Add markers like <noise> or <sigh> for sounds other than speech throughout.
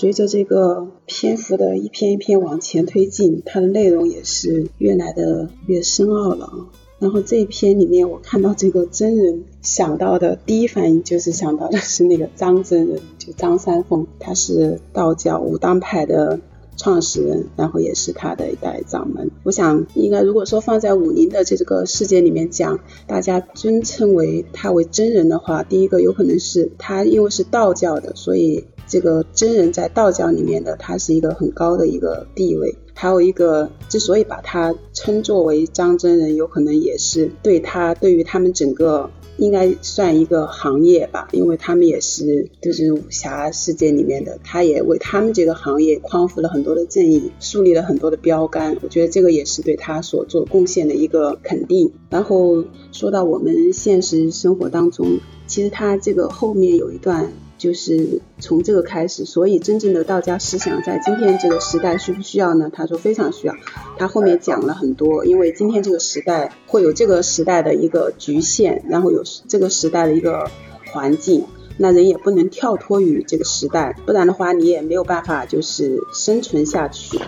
随着这个篇幅的一篇一篇往前推进，它的内容也是越来的越深奥了啊。然后这一篇里面，我看到这个真人，想到的第一反应就是想到的是那个张真人，就张三丰，他是道教武当派的创始人，然后也是他的一代掌门。我想，应该如果说放在武林的这个世界里面讲，大家尊称为他为真人的话，第一个有可能是他因为是道教的，所以这个真人在道教里面的他是一个很高的一个地位。还有一个，之所以把他称作为张真人，有可能也是对他对于他们整个应该算一个行业吧，因为他们也是就是武侠世界里面的，他也为他们这个行业匡扶了很多的正义，树立了很多的标杆。我觉得这个也是对他所做贡献的一个肯定。然后说到我们现实生活当中，其实他这个后面有一段。就是从这个开始，所以真正的道家思想在今天这个时代需不需要呢？他说非常需要。他后面讲了很多，因为今天这个时代会有这个时代的一个局限，然后有这个时代的一个环境，那人也不能跳脱于这个时代，不然的话你也没有办法就是生存下去。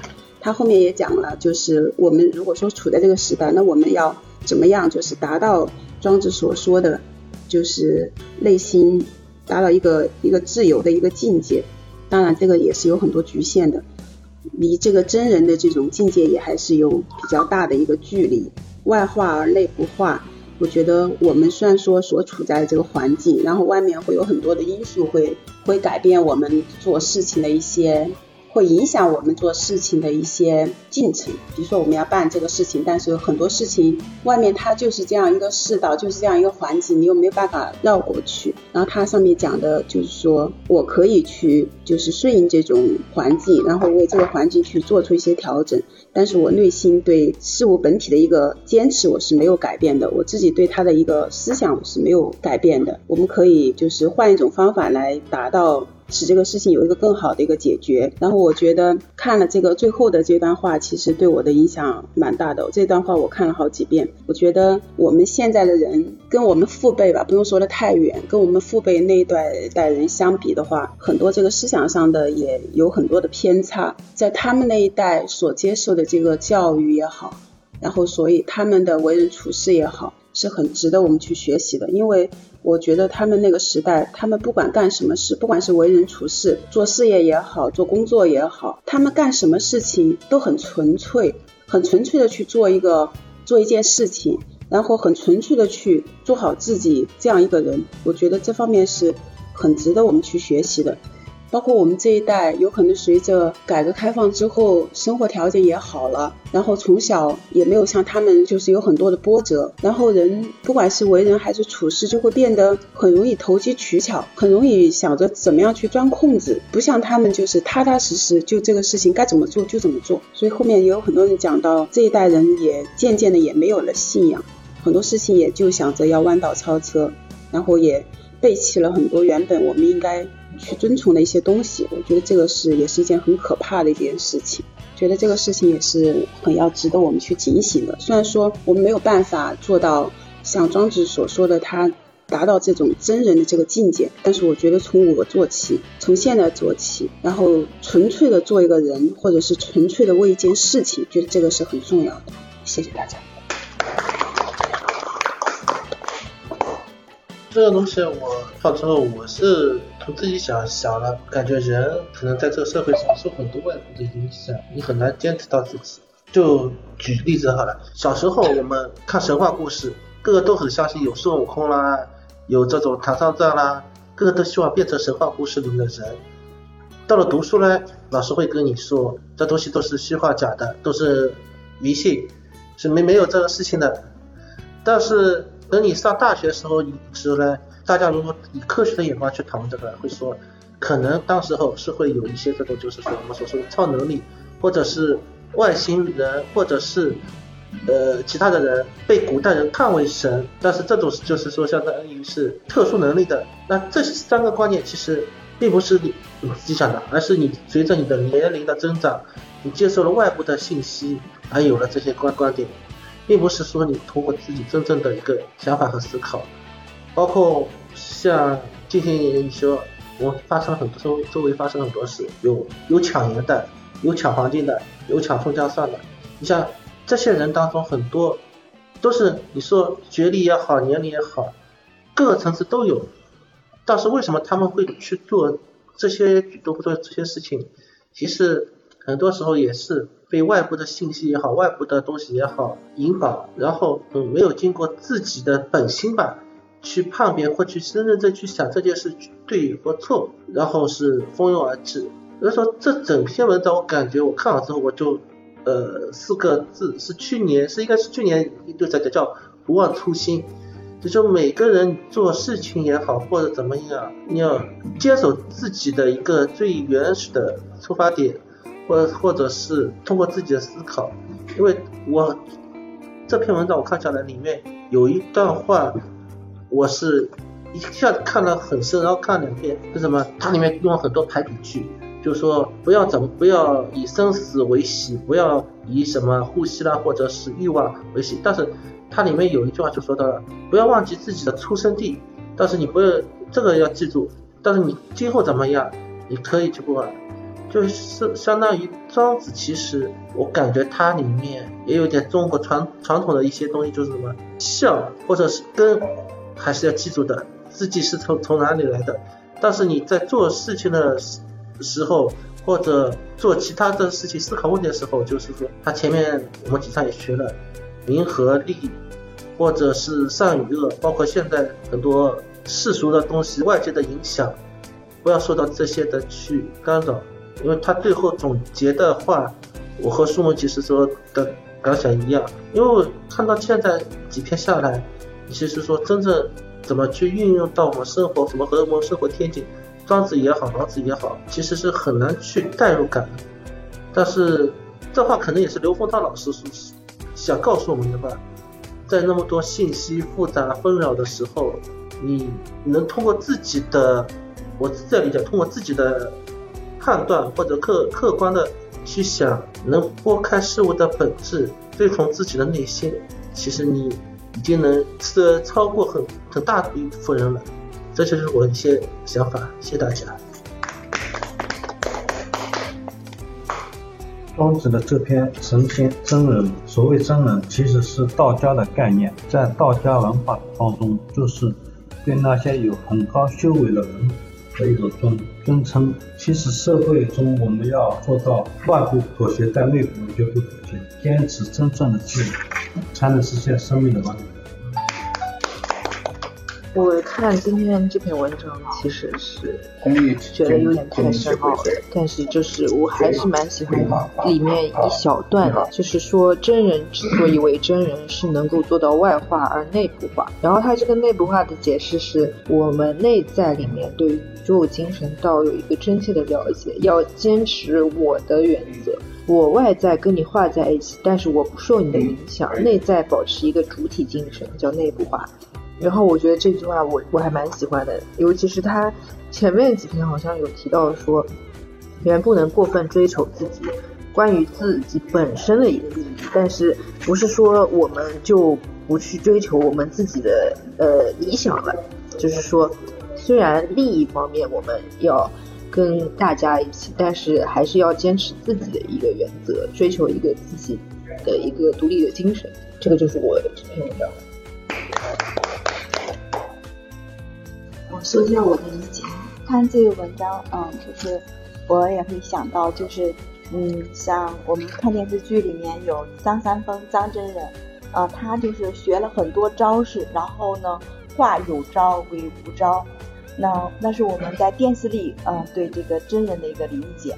他后面也讲了，就是我们如果说处在这个时代，那我们要怎么样就是达到庄子所说的，就是内心。达到一个一个自由的一个境界，当然这个也是有很多局限的，离这个真人的这种境界也还是有比较大的一个距离。外化而内不化，我觉得我们虽然说所处在这个环境，然后外面会有很多的因素会会改变我们做事情的一些。会影响我们做事情的一些进程，比如说我们要办这个事情，但是很多事情外面它就是这样一个世道，就是这样一个环境，你又没有办法绕过去。然后它上面讲的就是说我可以去就是顺应这种环境，然后为这个环境去做出一些调整，但是我内心对事物本体的一个坚持我是没有改变的，我自己对它的一个思想我是没有改变的。我们可以就是换一种方法来达到。使这个事情有一个更好的一个解决。然后我觉得看了这个最后的这段话，其实对我的影响蛮大的。这段话我看了好几遍。我觉得我们现在的人跟我们父辈吧，不用说的太远，跟我们父辈那一代代人相比的话，很多这个思想上的也有很多的偏差。在他们那一代所接受的这个教育也好，然后所以他们的为人处事也好。是很值得我们去学习的，因为我觉得他们那个时代，他们不管干什么事，不管是为人处事、做事业也好，做工作也好，他们干什么事情都很纯粹，很纯粹的去做一个做一件事情，然后很纯粹的去做好自己这样一个人。我觉得这方面是很值得我们去学习的。包括我们这一代，有可能随着改革开放之后，生活条件也好了，然后从小也没有像他们就是有很多的波折，然后人不管是为人还是处事，就会变得很容易投机取巧，很容易想着怎么样去钻空子，不像他们就是踏踏实实，就这个事情该怎么做就怎么做。所以后面也有很多人讲到，这一代人也渐渐的也没有了信仰，很多事情也就想着要弯道超车，然后也背弃了很多原本我们应该。去遵从的一些东西，我觉得这个是也是一件很可怕的一件事情。觉得这个事情也是很要值得我们去警醒的。虽然说我们没有办法做到像庄子所说的他达到这种真人的这个境界，但是我觉得从我做起，从现在做起，然后纯粹的做一个人，或者是纯粹的为一件事情，觉得这个是很重要的。谢谢大家。这个东西我看之后，我是从自己想想了，感觉人可能在这个社会上受很多外部的影响，你很难坚持到自己。就举例子好了，小时候我们看神话故事，个个都很相信有孙悟空啦，有这种唐三藏啦，个个都希望变成神话故事里面的人。到了读书呢，老师会跟你说，这东西都是虚幻假的，都是迷信，是没没有这个事情的。但是。等你上大学的时候，时候呢，大家如果以科学的眼光去讨论这个，会说，可能当时候是会有一些这种，就是说我们所说的超能力，或者是外星人，或者是呃其他的人被古代人看为神，但是这种就是说相当于是特殊能力的。那这三个观念其实并不是你自己想的，而是你随着你的年龄的增长，你接受了外部的信息，而有了这些观观点。并不是说你通过自己真正的一个想法和思考，包括像进行你说我发生很多周周围发生很多事，有有抢银的，有抢黄金的，有抢葱姜蒜的。你像这些人当中很多都是你说学历也好，年龄也好，各个层次都有。但是为什么他们会去做这些举动或做这些事情？其实很多时候也是被外部的信息也好，外部的东西也好引导，然后嗯没有经过自己的本心吧。去判别或去真正的去想这件事对或错，然后是蜂拥而至。所以说这整篇文章我感觉我看了之后我就呃四个字是去年是应该是去年就在讲叫不忘初心，就说每个人做事情也好或者怎么样，你要坚守自己的一个最原始的出发点，或或者是通过自己的思考，因为我这篇文章我看下来里面有一段话。我是一下子看了很深，然后看了两遍，是什么？它里面用了很多排比句，就是说不要怎么不要以生死为喜，不要以什么呼吸啦或者是欲望为喜。但是它里面有一句话就说到了，不要忘记自己的出生地，但是你不要这个要记住，但是你今后怎么样，你可以去不管。就是相当于庄子，其实我感觉它里面也有点中国传传统的一些东西，就是什么孝或者是根。还是要记住的，自己是从从哪里来的。但是你在做事情的时时候，或者做其他的事情、思考问题的时候，就是说，他前面我们经常也学了名和利，或者是善与恶，包括现在很多世俗的东西、外界的影响，不要受到这些的去干扰。因为他最后总结的话，我和苏萌其实说的感想一样。因为我看到现在几篇下来。其实说真正怎么去运用到我们生活，怎么和我们生活贴近，庄子也好，老子也好，其实是很难去代入感。但是这话可能也是刘峰涛老师想告诉我们的吧，在那么多信息复杂纷扰的时候，你能通过自己的，我这样理解，通过自己的判断或者客客观的去想，能拨开事物的本质，追从自己的内心，其实你。已经能是超过很很大一部分人了，这就是我一些想法。谢谢大家。庄子的这篇神仙真人，所谓真人，其实是道家的概念，在道家文化当中，就是对那些有很高修为的人的一种尊尊称。其实社会中，我们要做到外部妥协，但内部绝不妥协，坚持真正的自由。才能实现生命的完美。我看今天这篇文章，其实是觉得有点太深奥了，但是就是我还是蛮喜欢里面一小段的，就是说真人之所以为真人，是能够做到外化而内部化。然后他这个内部化的解释是我们内在里面对宇宙精神道有一个真切的了解，要坚持我的原则。我外在跟你画在一起，但是我不受你的影响，内在保持一个主体精神，叫内部化。然后我觉得这句话我我还蛮喜欢的，尤其是他前面几篇好像有提到说，人不能过分追求自己关于自己本身的一个利益，但是不是说我们就不去追求我们自己的呃理想了？就是说，虽然利益方面我们要。跟大家一起，但是还是要坚持自己的一个原则，追求一个自己的一个独立的精神。这个就是我这篇文章。说一下我的理解，看这个文章，嗯，就是我也会想到，就是嗯，像我们看电视剧里面有张三丰张真人，呃，他就是学了很多招式，然后呢，化有招为无招。那那是我们在电视里，嗯，对这个真人的一个理解。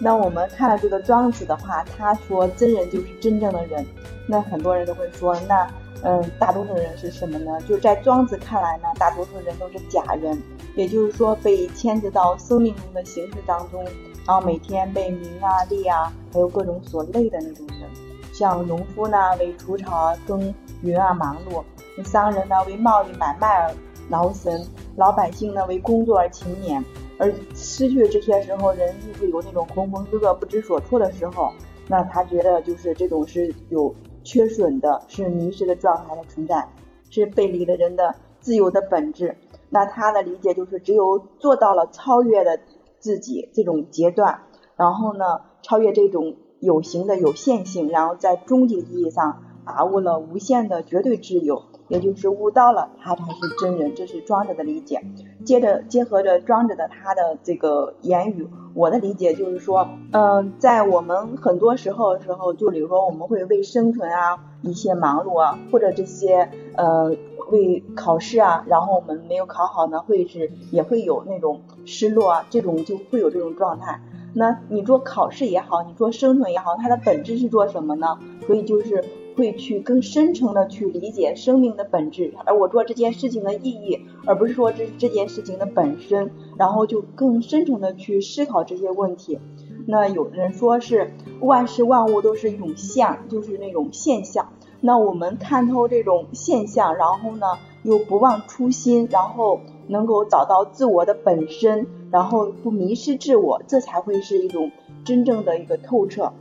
那我们看了这个庄子的话，他说真人就是真正的人。那很多人都会说，那嗯，大多数人是什么呢？就在庄子看来呢，大多数人都是假人，也就是说被牵制到生命中的形式当中，然后每天被名啊、利啊，还有各种所累的那种人。像农夫呢，为除草啊耕耘而忙碌；商人呢，为贸易买卖而。劳神，老百姓呢为工作而勤勉，而失去这些时候，人就会有那种浑浑噩噩不知所措的时候。那他觉得就是这种是有缺损的，是迷失的状态的存在，是背离了人的自由的本质。那他的理解就是只有做到了超越的自己这种阶段，然后呢，超越这种有形的有限性，然后在终极意义上把握了无限的绝对自由。也就是悟到了，他才是真人，这是庄子的理解。接着结合着庄子的他的这个言语，我的理解就是说，嗯，在我们很多时候的时候，就比如说我们会为生存啊一些忙碌啊，或者这些呃为考试啊，然后我们没有考好呢，会是也会有那种失落啊，这种就会有这种状态。那你做考试也好，你做生存也好，它的本质是做什么呢？所以就是。会去更深层的去理解生命的本质，而我做这件事情的意义，而不是说这这件事情的本身，然后就更深层的去思考这些问题。那有人说是万事万物都是一种现，就是那种现象。那我们看透这种现象，然后呢又不忘初心，然后能够找到自我的本身，然后不迷失自我，这才会是一种真正的一个透彻。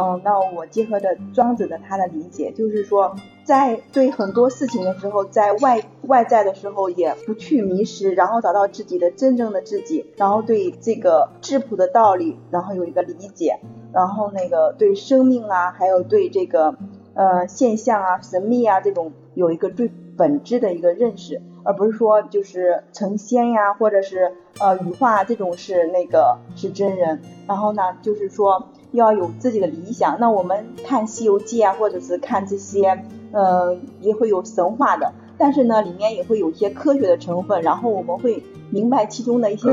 嗯，那我结合着庄子的他的理解，就是说，在对很多事情的时候，在外外在的时候也不去迷失，然后找到自己的真正的自己，然后对这个质朴的道理，然后有一个理解，然后那个对生命啊，还有对这个呃现象啊、神秘啊这种有一个最本质的一个认识，而不是说就是成仙呀，或者是呃羽化这种是那个是真人，然后呢，就是说。要有自己的理想。那我们看《西游记》啊，或者是看这些，呃，也会有神话的，但是呢，里面也会有一些科学的成分。然后我们会明白其中的一些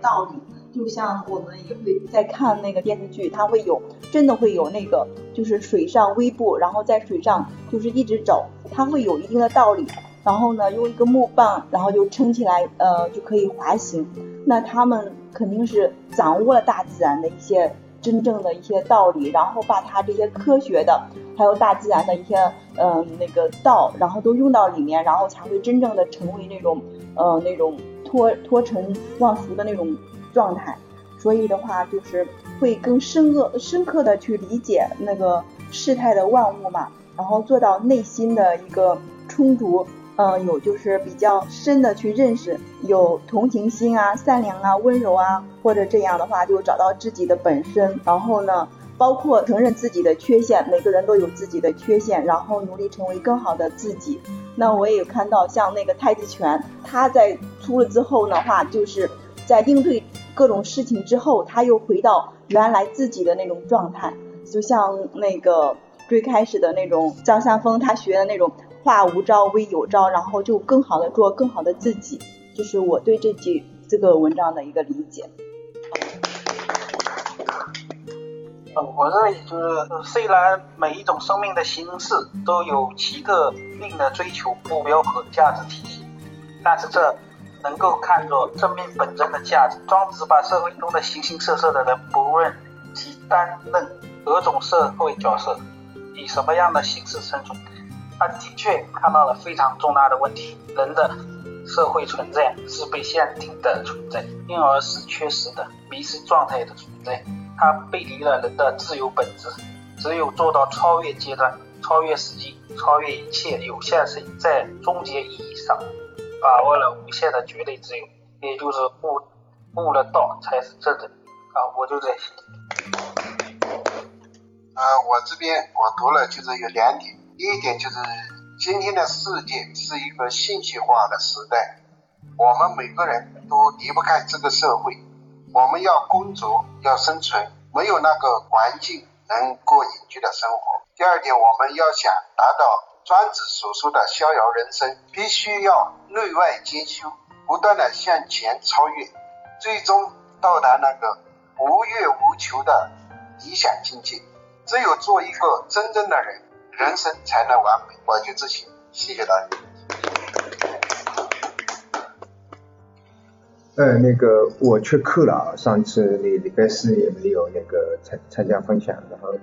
道理。就像我们也会在看那个电视剧，它会有真的会有那个，就是水上微步，然后在水上就是一直走，它会有一定的道理。然后呢，用一个木棒，然后就撑起来，呃，就可以滑行。那他们肯定是掌握了大自然的一些。真正的一些道理，然后把它这些科学的，还有大自然的一些，嗯，那个道，然后都用到里面，然后才会真正的成为那种，呃，那种脱脱尘忘俗的那种状态。所以的话，就是会更深刻、深刻的去理解那个世态的万物嘛，然后做到内心的一个充足。嗯，有就是比较深的去认识，有同情心啊、善良啊、温柔啊，或者这样的话就找到自己的本身。然后呢，包括承认自己的缺陷，每个人都有自己的缺陷，然后努力成为更好的自己。那我也有看到，像那个太极拳，他在出了之后的话，就是在应对各种事情之后，他又回到原来自己的那种状态。就像那个最开始的那种张三丰，他学的那种。化无招为有招，然后就更好的做更好的自己，就是我对这句这个文章的一个理解。我认为就是，虽然每一种生命的形式都有其特定的追求目标和价值体系，但是这能够看作生命本真的价值。庄子把社会中的形形色色的人，不论其担任何种社会角色，以什么样的形式生存。他的确看到了非常重大的问题：人的社会存在是被限定的存在，因而是缺失的、迷失状态的存在。它背离了人的自由本质。只有做到超越阶段、超越实际、超越一切有限性，在终结意义上把握了无限的绝对自由，也就是悟悟了道，才是真的。啊，我就在。呃，我这边我读了，就是有两点。第一点就是，今天的世界是一个信息化的时代，我们每个人都离不开这个社会，我们要工作要生存，没有那个环境能过隐居的生活。第二点，我们要想达到庄子所说的逍遥人生，必须要内外兼修，不断的向前超越，最终到达那个无欲无求的理想境界。只有做一个真正的人。人生才能完美，我就这些，谢谢大家。呃，那个我缺课了啊，上次礼礼拜四也没有那个参参加分享，然后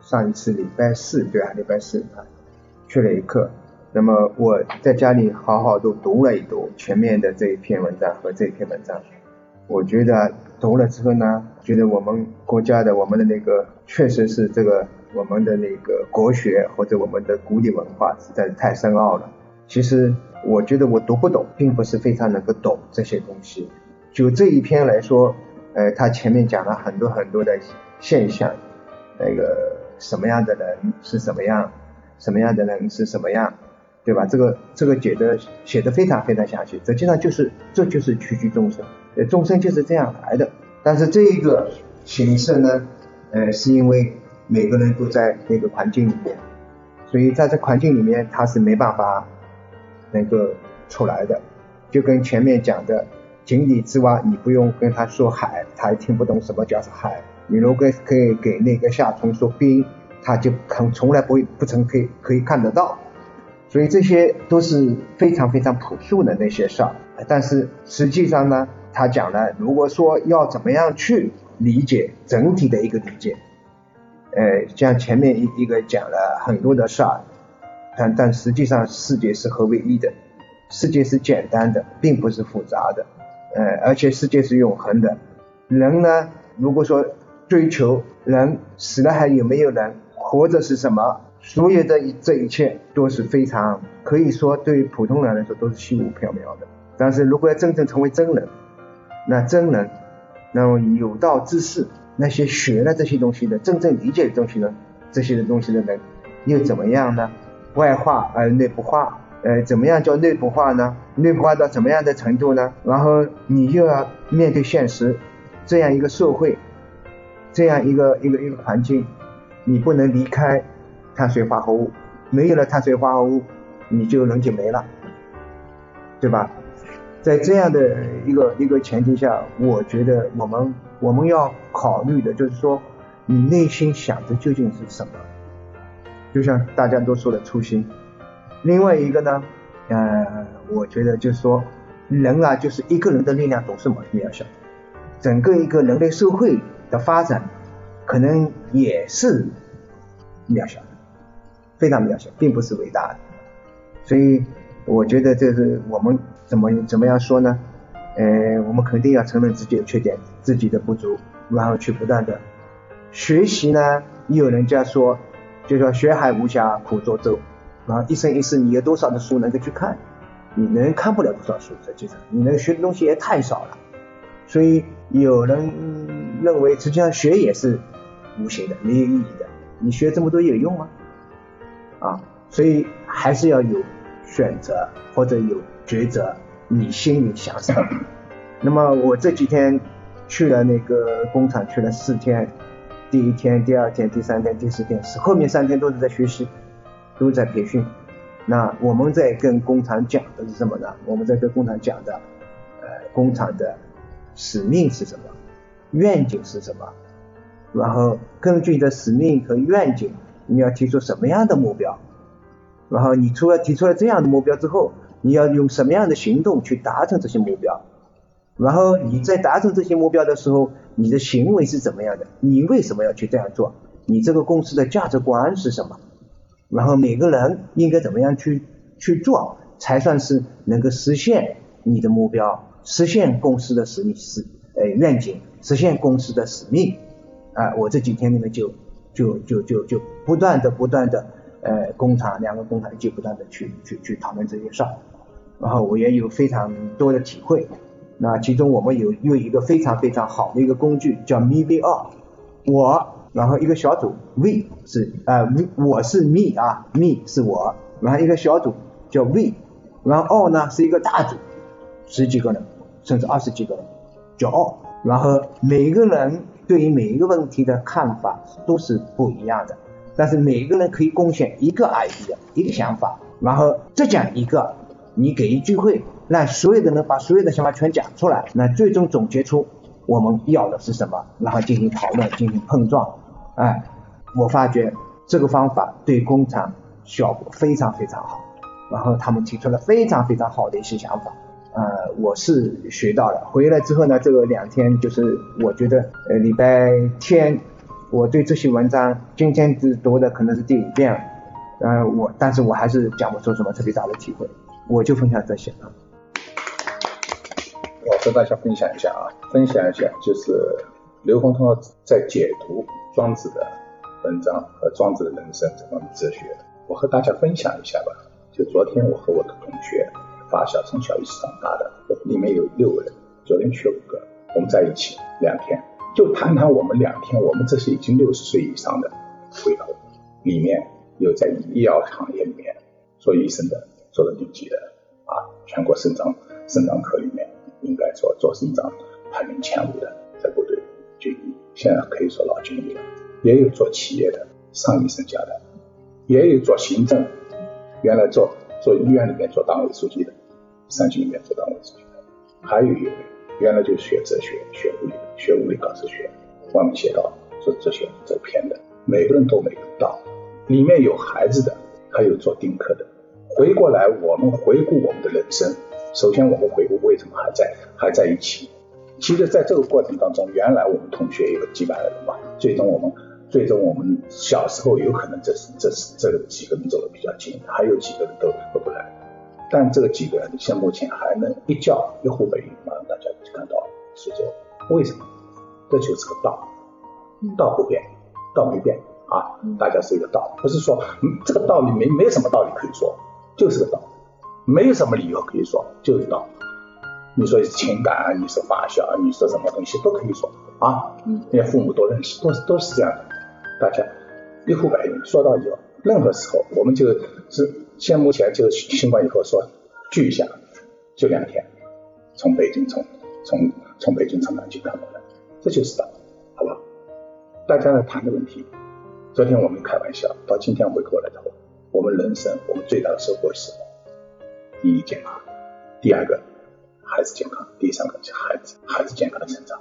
上一次礼拜四对啊，礼拜四啊缺了一课。那么我在家里好好都读了一读前面的这一篇文章和这一篇文章，我觉得读了之后呢，觉得我们国家的我们的那个确实是这个。我们的那个国学或者我们的古典文化实在是太深奥了。其实我觉得我读不懂，并不是非常能够懂这些东西。就这一篇来说，呃，他前面讲了很多很多的现象，那个什么样的人是什么样，什么样的人是什么样，对吧？这个这个解的写的非常非常详细，实际上就是这就是区区众生，呃，众生就是这样来的。但是这一个形式呢，呃，是因为每个人都在那个环境里面，所以在这环境里面他是没办法能够出来的，就跟前面讲的。井底之蛙，你不用跟他说海，他也听不懂什么叫是海。你如果可以给那个夏虫说冰，他就肯从来不会不曾可以可以看得到。所以这些都是非常非常朴素的那些事儿。但是实际上呢，他讲了，如果说要怎么样去理解整体的一个理解，呃，像前面一一个讲了很多的事儿，但但实际上世界是合为一的，世界是简单的，并不是复杂的。呃，而且世界是永恒的。人呢，如果说追求人死了还有没有人，活着是什么？所有的这一切都是非常可以说对于普通人来说都是虚无缥缈的。但是如果要真正成为真人，那真人，那么有道之士，那些学了这些东西的，真正理解的东西呢，这些的东西的人又怎么样呢？外化而内不化。呃，怎么样叫内部化呢？内部化到怎么样的程度呢？然后你又要面对现实，这样一个社会，这样一个一个一个环境，你不能离开碳水化合物，没有了碳水化合物，你就人就没了，对吧？在这样的一个一个前提下，我觉得我们我们要考虑的就是说，你内心想的究竟是什么？就像大家都说的初心。另外一个呢，呃，我觉得就是说，人啊，就是一个人的力量总是渺渺小，整个一个人类社会的发展，可能也是渺小的，非常渺小，并不是伟大的。所以，我觉得这是我们怎么怎么样说呢？呃，我们肯定要承认自己的缺点，自己的不足，然后去不断的学习呢。也有人家说，就说学海无涯苦作舟。啊，一生一世，你有多少的书能够去看？你能看不了多少书，实际上你能学的东西也太少了。所以有人认为，实际上学也是无形的，没有意义的。你学这么多有用吗？啊，所以还是要有选择或者有抉择，你心里想什么。<coughs> 那么我这几天去了那个工厂，去了四天，第一天、第二天、第三天、第四天，是后面三天都是在学习。都在培训，那我们在跟工厂讲的是什么呢？我们在跟工厂讲的，呃，工厂的使命是什么？愿景是什么？然后根据你的使命和愿景，你要提出什么样的目标？然后你除了提出了这样的目标之后，你要用什么样的行动去达成这些目标？然后你在达成这些目标的时候，你的行为是怎么样的？你为什么要去这样做？你这个公司的价值观是什么？然后每个人应该怎么样去去做，才算是能够实现你的目标，实现公司的使命使呃愿景，实现公司的使命啊！我这几天里面就就就就就不断的不断的呃工厂两个工厂就不断的去去去讨论这些事儿，然后我也有非常多的体会。那其中我们有有一个非常非常好的一个工具叫 MeV 二，我。然后一个小组，we 是呃，we 我是 me 啊，me 是我，然后一个小组叫 we，然后 O 呢是一个大组，十几个人甚至二十几个人叫 all，然后每一个人对于每一个问题的看法都是不一样的，但是每个人可以贡献一个 idea 一个想法，然后再讲一个，你给一句会，让所有的人把所有的想法全讲出来，那最终总结出我们要的是什么，然后进行讨论，进行碰撞。哎，我发觉这个方法对工厂效果非常非常好，然后他们提出了非常非常好的一些想法，呃，我是学到了。回来之后呢，这个两天就是我觉得，呃，礼拜天我对这些文章今天只读的可能是第五遍了，呃，我但是我还是讲不出什么特别大的体会，我就分享这些啊。我和大家分享一下啊，分享一下就是刘洪涛在解读。庄子的文章和庄子的人生这方面哲学，我和大家分享一下吧。就昨天我和我的同学发小从小一起长大的，里面有六个人，昨天去了五个，我们在一起两天，就谈谈我们两天，我们这些已经六十岁以上的回头，里面有在医药行业里面做医生的，做的顶级的啊，全国肾脏肾脏科里面应该说做肾脏排名前五的，在部队军医，现在可以说老军医了，也有做企业的上医生家的，也有做行政，原来做做医院里面做党委书记的。上去里面做党委书记的，还有一位原来就学哲学、学物理、学物理搞哲学，外面写到做哲学走偏的，每个人都没有道。里面有孩子的，还有做丁克的。回过来，我们回顾我们的人生，首先我们回顾为什么还在还在一起。其实，在这个过程当中，原来我们同学有几百个人吧，最终我们最终我们小时候有可能这是这是这几个人走的比较近，还有几个人都都不来。但这个几个人现目前还能一叫一呼百应，马上大家就看到苏州，为什么？这就是个道，道不变，道没变啊，大家是一个道，不是说 <laughs> 这个道理没没什么道理可以说，就是个道，没有什么理由可以说，就是道。你说情感啊，你说发小，你说什么东西都可以说啊，连父母都认识，都都是这样的，大家一呼百应，说到以后，任何时候我们就是。现在目前就是新冠以后说聚一下，就两天，从北京从从从北京从南京赶过来，这就是道，好吧？大家来谈的问题，昨天我们开玩笑，到今天回过来头，我们人生我们最大的收获是什么？第一健康，第二个孩子健康，第三个是孩子孩子健康的成长。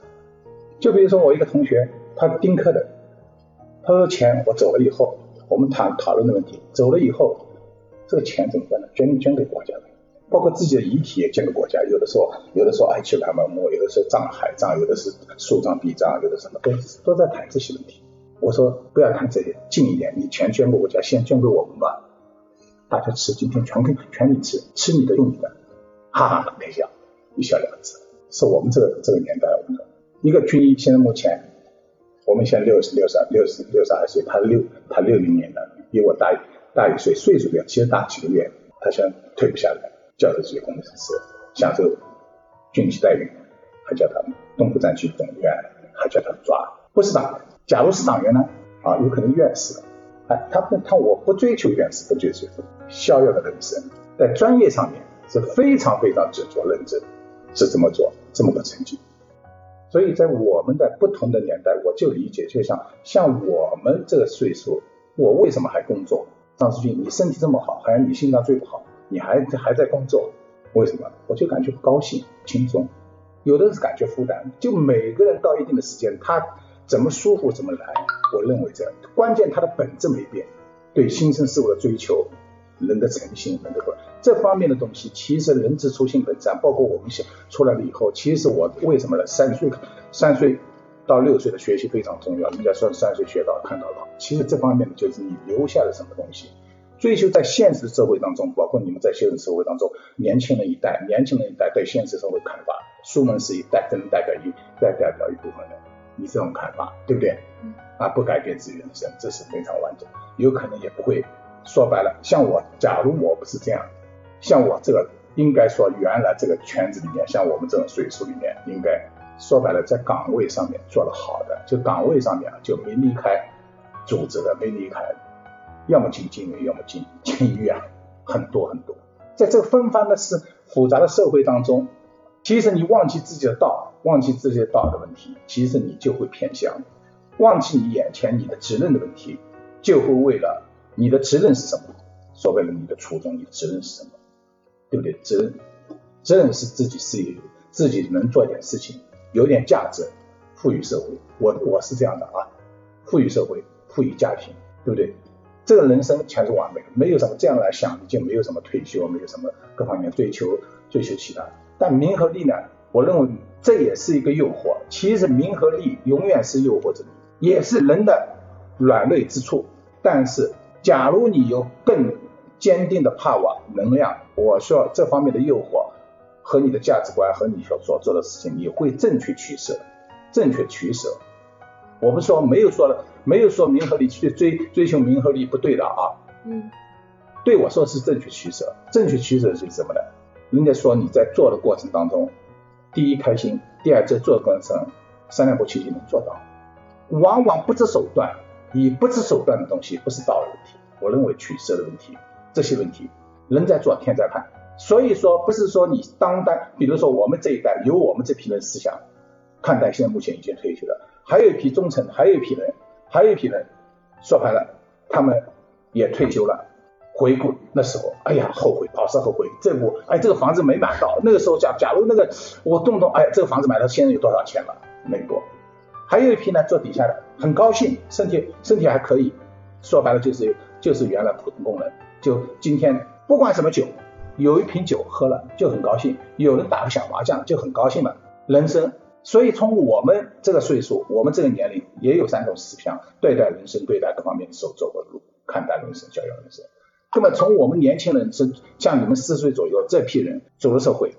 就比如说我一个同学，他丁克的，他说钱我走了以后，我们谈讨论的问题，走了以后。这个钱怎么办呢？捐捐给国家的，包括自己的遗体也捐给国家。有的时候，有的时候爱去蓝门墓，有的时候葬海葬，有的是树葬、地葬，有的什么都都在谈这些问题。我说不要谈这些，近一点，你钱捐给国家，先捐给我们吧。大家吃，今天全给全你吃，吃你的用你的，哈哈哈，开笑，一笑了之。是我们这个这个年代，我们一个军医，现在目前我们现在六十六十六十六十二岁，他六他六零年的，比我大一点。大一岁，岁数比较其实大几个月，他想退不下来，叫这些工程师享受军级待遇，还叫他们东部战区总院，还叫他们抓，不是党员。假如是党员呢？啊，有可能院士。哎，他不，他我不追求院士，不追求逍遥的人生，在专业上面是非常非常执着认真，是这么做，这么个成绩。所以在我们的不同的年代，我就理解，就像像我们这个岁数，我为什么还工作？张世俊，你身体这么好，好像你心脏最不好，你还还在工作，为什么？我就感觉不高兴、轻松，有的人是感觉负担。就每个人到一定的时间，他怎么舒服怎么来。我认为这样关键，他的本质没变，对新生事物的追求，人的诚信，人的这方面的东西，其实人之初性本善，包括我们想出来了以后，其实我为什么呢？三岁，三岁。到六岁的学习非常重要，人家说三岁学到看到老，其实这方面的就是你留下了什么东西。追求在现实社会当中，包括你们在现实社会当中，年轻人一代，年轻人一代对现实社会看法，书门是一代，只能代表一代代表一部分人，你这种看法对不对？啊，不改变自己人生，这是非常完整，有可能也不会。说白了，像我，假如我不是这样，像我这个，应该说原来这个圈子里面，像我们这种岁数里面，应该。说白了，在岗位上面做得好的，就岗位上面啊就没离开组织的，没离开，要么进监狱，要么进监狱啊，很多很多。在这个纷繁的是复杂的社会当中，其实你忘记自己的道，忘记自己的道的问题，其实你就会偏向，忘记你眼前你的责任的问题，就会为了你的责任是什么？说白了，你的初衷，你的责任是什么？对不对？责任，责任是自己事业，自己能做点事情。有点价值，赋予社会，我我是这样的啊，赋予社会，赋予家庭，对不对？这个人生全是完美的，没有什么这样来想，就没有什么退休，没有什么各方面追求追求其他。但名和利呢？我认为这也是一个诱惑。其实名和利永远是诱惑着你，也是人的软肋之处。但是，假如你有更坚定的盼望、能量，我说这方面的诱惑。和你的价值观和你所所做的事情，你会正确取舍，正确取舍。我们说没有说了，没有说名和利去追追求名和利不对的啊。嗯。对我说是正确取舍，正确取舍是什么呢？人家说你在做的过程当中，第一开心，第二在做的过程三两步去就能做到。往往不择手段，以不择手段的东西不是道的问题，我认为取舍的问题，这些问题人在做天在看。所以说不是说你当代，比如说我们这一代有我们这批人思想看待，现在目前已经退休了，还有一批中层，还有一批人，还有一批人，说白了，他们也退休了。回顾那时候，哎呀，后悔，老是后悔。这我，哎，这个房子没买到。那个时候，假假如那个我动动，哎，这个房子买到，现在有多少钱了？没多。还有一批呢，坐底下的，很高兴，身体身体还可以。说白了就是就是原来普通工人，就今天不管什么酒，有一瓶酒喝了就很高兴，有人打个小麻将就很高兴了。人生，所以从我们这个岁数，我们这个年龄也有三种思想，对待人生，对待各方面的时候走过的路，看待人生，教育人生。那么从我们年轻人是像你们四十岁左右这批人走入社会，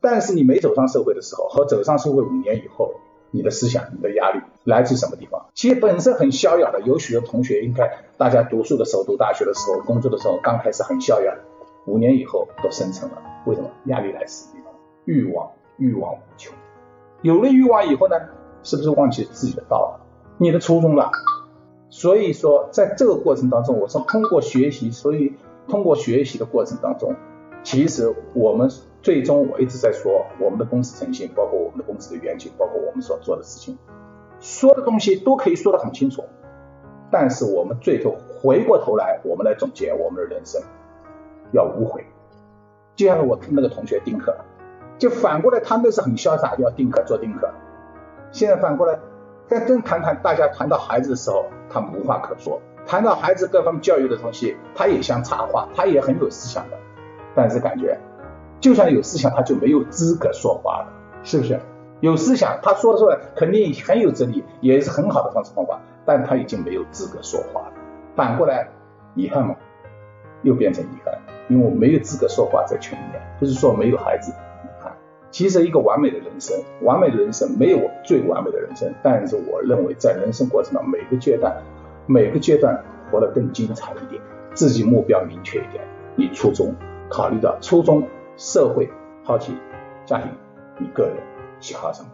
但是你没走上社会的时候和走上社会五年以后，你的思想、你的压力来自什么地方？其实本身很逍遥的，有许多同学应该大家读书的时候、读大学的时候、工作的时候刚开始很逍遥，五年以后都生成了。为什么？压力来自地方，欲望，欲望无穷。有了欲望以后呢，是不是忘记自己的道了？你的初衷了？所以说，在这个过程当中，我是通过学习，所以通过学习的过程当中，其实我们最终我一直在说，我们的公司诚信，包括我们的公司的愿景，包括我们所做的事情，说的东西都可以说得很清楚。但是我们最后回过头来，我们来总结我们的人生，要无悔。就像我听那个同学丁克，就反过来，他们是很潇洒，要丁克做丁克。现在反过来。在真谈谈，大家谈到孩子的时候，他无话可说。谈到孩子各方教育的东西，他也想插话，他也很有思想的。但是感觉，就算有思想，他就没有资格说话了，是不是？有思想，他说出来肯定很有哲理，也是很好的方式方法，但他已经没有资格说话了。反过来，遗憾嘛，又变成遗憾，因为我没有资格说话在群里面，不是说没有孩子。其实一个完美的人生，完美的人生没有最完美的人生，但是我认为在人生过程中每个阶段，每个阶段活得更精彩一点，自己目标明确一点，你初衷考虑到初衷、社会、好奇、家庭，你个人喜好什么，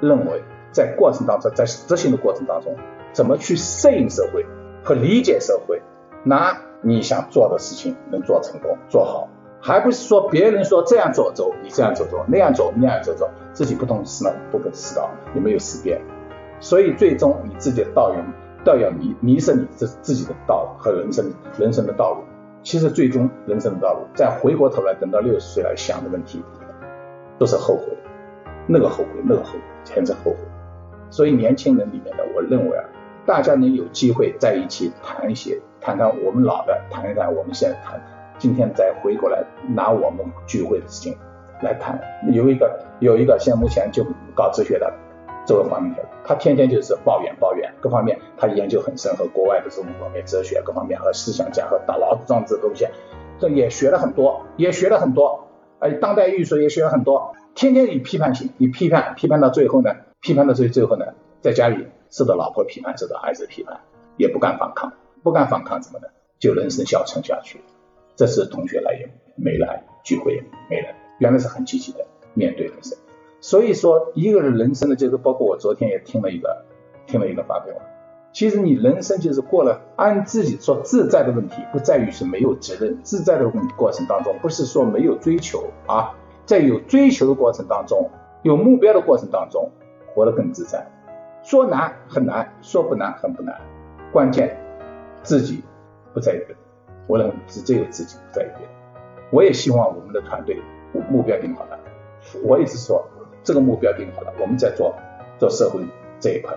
认为在过程当中，在执行的过程当中，怎么去适应社会和理解社会，拿你想做的事情能做成功、做好。还不是说别人说这样走走，你这样走走，那样走那样走走，自己不懂事呢，不懂思道，也没有思辨，所以最终你自己的道要道要迷迷失你自自己的道和人生人生的道路。其实最终人生的道路，再回过头来等到六十岁来想的问题，都是后悔，那个后悔那个后悔全是后悔。所以年轻人里面的，我认为啊，大家能有机会在一起谈一些，谈谈我们老的，谈一谈我们现在谈。今天再回过来拿我们聚会的事情来谈，有一个有一个现在目前就搞哲学的这个方面的，他天天就是抱怨抱怨，各方面他研究很深，和国外的这种方面哲学各方面和思想家和大老子庄子东西，这也学了很多，也学了很多，哎，当代艺术也学了很多，天天以批判性，以批判批判到最后呢，批判到最最后呢，在家里受到老婆批判，受到孩子批判，也不敢反抗，不敢反抗怎么的，就人生消沉下去。这次同学来也没来，聚会也没来，原来是很积极的面对人生。所以说，一个人人生的就是包括我昨天也听了一个，听了一个发表。其实你人生就是过了按自己说自在的问题，不在于是没有责任，自在的过程当中，不是说没有追求啊，在有追求的过程当中，有目标的过程当中，活得更自在。说难很难，说不难很不难，关键自己不在于。我认为是只有自己不在意。我也希望我们的团队目标定好了，我一直说这个目标定好了，我们在做做社会这一块，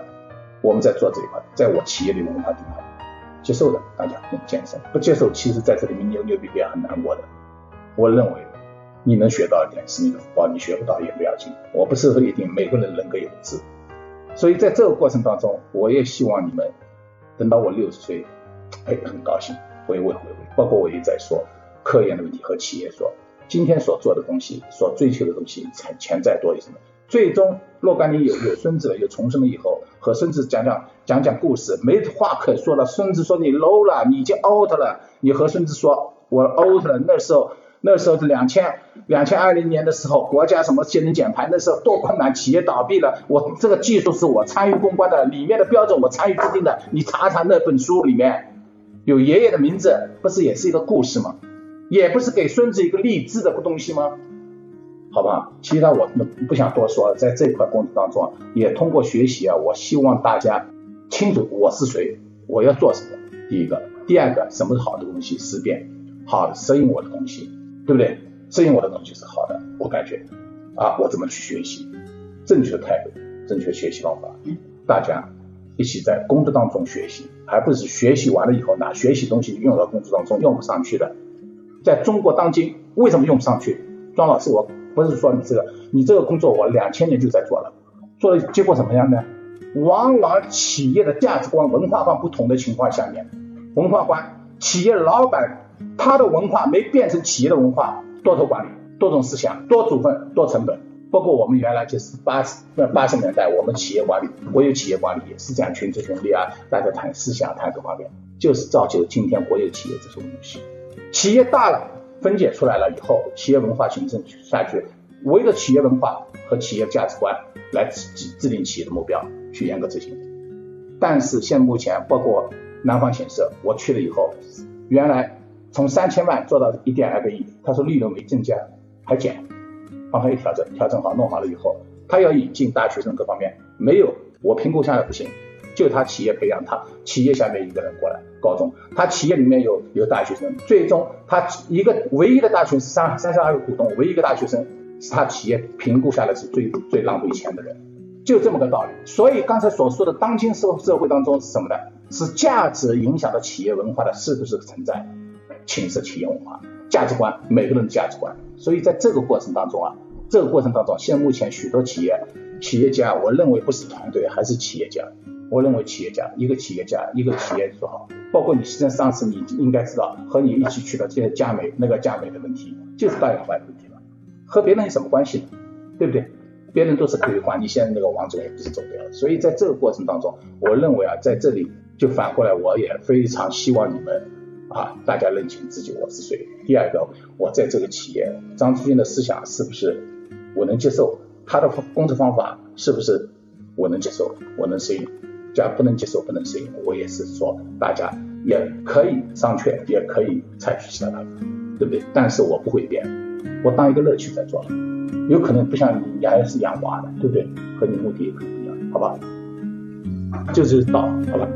我们在做这一块，在我企业里文化定好，接受的大家很健身，不接受其实在这里面扭扭逼逼很难过的。我认为你能学到一点是你的福报，你学不到也不要紧。我不是说一定每个人人各有志，所以在这个过程当中，我也希望你们等到我六十岁，哎，很高兴。回味回味，包括我也在说科研的问题和企业说，今天所做的东西，所追求的东西，潜潜在多于什么？最终若干年有有孙子了，有重生了以后，和孙子讲讲讲讲故事，没话可说了。孙子说你 low 了，你已经 out 了。你和孙子说我 out 了，那时候那时候是两千两千二零年的时候，国家什么节能减排，那时候多困难，企业倒闭了。我这个技术是我参与攻关的，里面的标准我参与制定的。你查查那本书里面有爷爷的名字，不是也是一个故事吗？也不是给孙子一个励志的东西吗？好吧，其他我不想多说了。在这块工作当中，也通过学习啊，我希望大家清楚我是谁，我要做什么。第一个，第二个，什么是好的东西？思辨好的适应我的东西，对不对？适应我的东西是好的，我感觉啊，我怎么去学习？正确的态度，正确学习方法，大家一起在工作当中学习，而不是学习完了以后拿学习东西用到工作当中用不上去的。在中国当今，为什么用不上去？庄老师，我不是说你这个，你这个工作我两千年就在做了，做的结果怎么样呢？往往企业的价值观、文化观不同的情况下面。文化观，企业老板他的文化没变成企业的文化，多头管理、多种思想、多组分、多成本。包括我们原来就是八十八十年代，我们企业管理，国有企业管理也是讲群策群力啊，大家谈思想、谈各方面，就是造就今天国有企业这种东西。企业大了，分解出来了以后，企业文化形成下去，围着企业文化和企业价值观来制制定企业的目标，去严格执行。但是现目前包括。南方显示，我去了以后，原来从三千万做到一点二个亿，他说利润没增加，还减，帮他一调整，调整好弄好了以后，他要引进大学生各方面没有，我评估下来不行，就他企业培养他，企业下面一个人过来，高中，他企业里面有有大学生，最终他一个唯一的大学生三三十二个股东，唯一一个大学生是他企业评估下来是最最浪费钱的人，就这么个道理。所以刚才所说的当今社社会当中是什么呢？是价值影响到企业文化的是不是存在？侵蚀企业文化价值观，每个人的价值观。所以在这个过程当中啊，这个过程当中，现目前许多企业企业家，我认为不是团队，还是企业家。我认为企业家，一个企业家，一个企业做好，包括你现在上次你应该知道，和你一起去的这些佳美那个佳美的问题，就是大氧化问题了，和别人有什么关系呢？对不对？别人都是可以换，你现在那个王总也不是走掉了。所以在这个过程当中，我认为啊，在这里。就反过来，我也非常希望你们啊，大家认清自己我是谁。第二个，我在这个企业，张志军的思想是不是我能接受？他的工作方法是不是我能接受？我能适应？假如不能接受、不能适应，我也是说，大家也可以商榷，也可以采取其他办法，对不对？但是我不会变，我当一个乐趣在做，有可能不像你还是养娃的，对不对？和你目的也不一样，好吧？就是道，好吧。